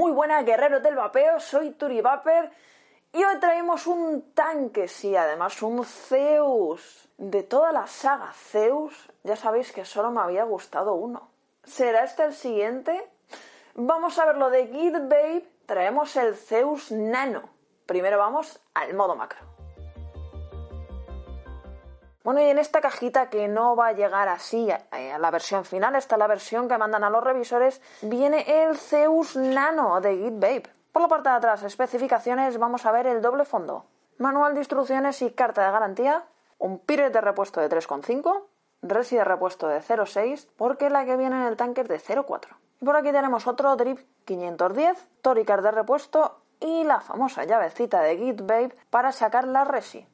Muy buenas guerreros del vapeo, soy Turi Vapor y hoy traemos un tanque, sí, además un Zeus. De toda la saga Zeus, ya sabéis que solo me había gustado uno. ¿Será este el siguiente? Vamos a ver lo de Git Babe, traemos el Zeus Nano. Primero vamos al modo macro. Bueno, y en esta cajita que no va a llegar así a la versión final, esta es la versión que mandan a los revisores, viene el Zeus Nano de GitBabe. Por la parte de atrás, especificaciones, vamos a ver el doble fondo, manual de instrucciones y carta de garantía, un Pirate de repuesto de 3,5, Resi de repuesto de 0,6, porque la que viene en el tanque es de 0,4. Y por aquí tenemos otro Drip 510, Toricar de repuesto y la famosa llavecita de GitBabe para sacar la Resi.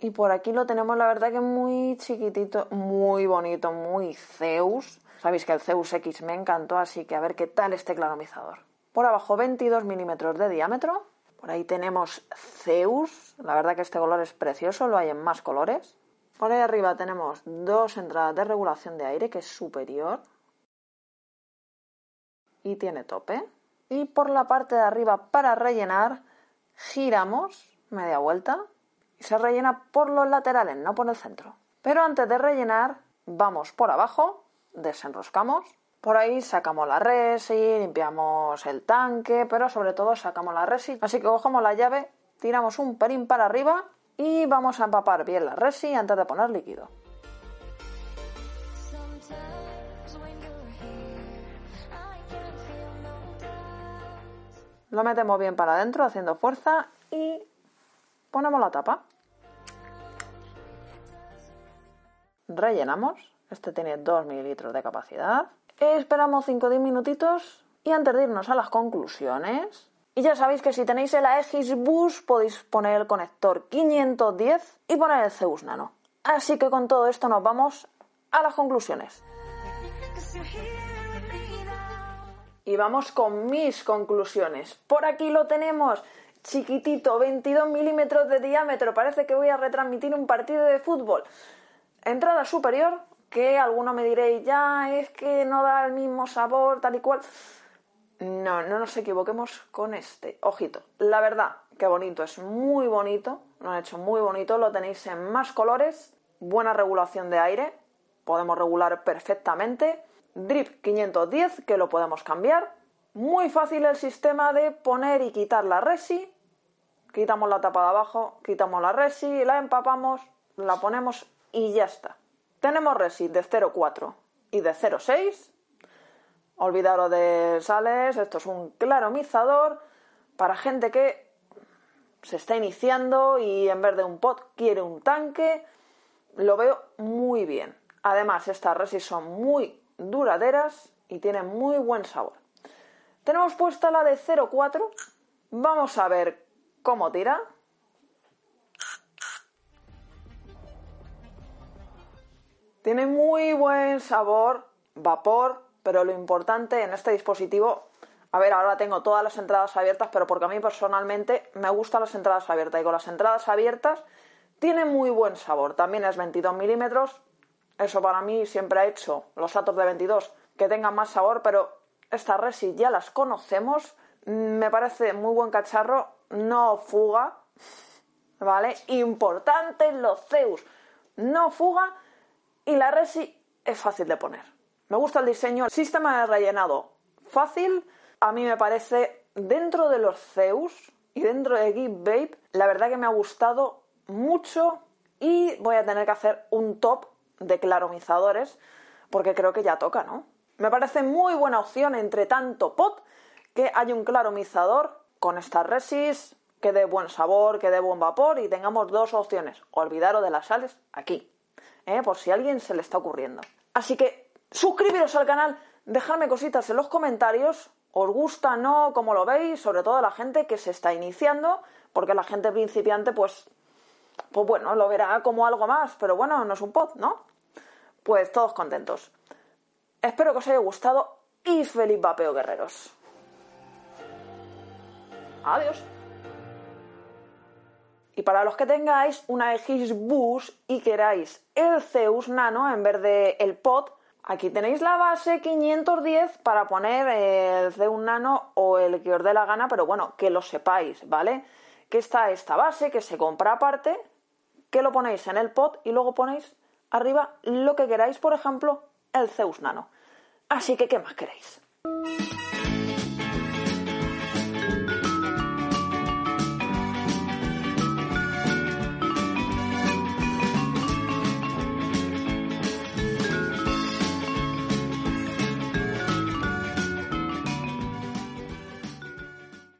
Y por aquí lo tenemos, la verdad que muy chiquitito, muy bonito, muy Zeus. Sabéis que el Zeus X me encantó, así que a ver qué tal este claromizador. Por abajo 22 milímetros de diámetro. Por ahí tenemos Zeus. La verdad que este color es precioso, lo hay en más colores. Por ahí arriba tenemos dos entradas de regulación de aire, que es superior. Y tiene tope. Y por la parte de arriba, para rellenar, giramos media vuelta y se rellena por los laterales, no por el centro. Pero antes de rellenar, vamos por abajo, desenroscamos, por ahí sacamos la resi, limpiamos el tanque, pero sobre todo sacamos la resi. Así que cogemos la llave, tiramos un perín para arriba y vamos a empapar bien la resi antes de poner líquido. Lo metemos bien para adentro haciendo fuerza y ponemos la tapa. Rellenamos. Este tiene 2 mililitros de capacidad. Esperamos 5 o 10 minutitos y antes de irnos a las conclusiones. Y ya sabéis que si tenéis el Aegis Bus podéis poner el conector 510 y poner el Zeus Nano. Así que con todo esto nos vamos a las conclusiones. Y vamos con mis conclusiones. Por aquí lo tenemos chiquitito, 22 milímetros de diámetro. Parece que voy a retransmitir un partido de fútbol. Entrada superior, que alguno me diréis, ya es que no da el mismo sabor, tal y cual. No, no nos equivoquemos con este. Ojito, la verdad, que bonito, es muy bonito, lo han hecho muy bonito, lo tenéis en más colores, buena regulación de aire, podemos regular perfectamente. Drip 510, que lo podemos cambiar. Muy fácil el sistema de poner y quitar la resi. Quitamos la tapa de abajo, quitamos la resi, la empapamos, la ponemos y ya está. Tenemos resi de 0,4 y de 0,6. Olvidaros de sales, esto es un claromizador para gente que se está iniciando y en vez de un pot quiere un tanque. Lo veo muy bien. Además, estas resis son muy duraderas y tienen muy buen sabor. Tenemos puesta la de 0,4. Vamos a ver cómo tira. Tiene muy buen sabor, vapor, pero lo importante en este dispositivo, a ver, ahora tengo todas las entradas abiertas, pero porque a mí personalmente me gustan las entradas abiertas. Y con las entradas abiertas tiene muy buen sabor. También es 22 milímetros, eso para mí siempre ha hecho los Atos de 22 que tengan más sabor, pero estas Resi ya las conocemos, me parece muy buen cacharro, no fuga, ¿vale? Importante los Zeus, no fuga y la resi es fácil de poner. Me gusta el diseño, el sistema de rellenado fácil, a mí me parece dentro de los Zeus y dentro de Git Babe, la verdad que me ha gustado mucho y voy a tener que hacer un top de claromizadores porque creo que ya toca, ¿no? Me parece muy buena opción entre tanto pot que hay un claromizador con estas resis que dé buen sabor, que dé buen vapor y tengamos dos opciones. Olvidaros de las sales aquí, ¿eh? por si a alguien se le está ocurriendo. Así que suscribiros al canal, dejadme cositas en los comentarios, os gusta, no, como lo veis, sobre todo la gente que se está iniciando, porque la gente principiante, pues, pues bueno, lo verá como algo más, pero bueno, no es un pod, ¿no? Pues todos contentos. Espero que os haya gustado y feliz vapeo, guerreros. Adiós. Y para los que tengáis una X Boost y queráis el Zeus Nano en vez de el Pod, aquí tenéis la base 510 para poner el Zeus Nano o el que os dé la gana, pero bueno, que lo sepáis, ¿vale? Que está esta base que se compra aparte, que lo ponéis en el Pod y luego ponéis arriba lo que queráis, por ejemplo, el Zeus Nano. Así que, ¿qué más queréis?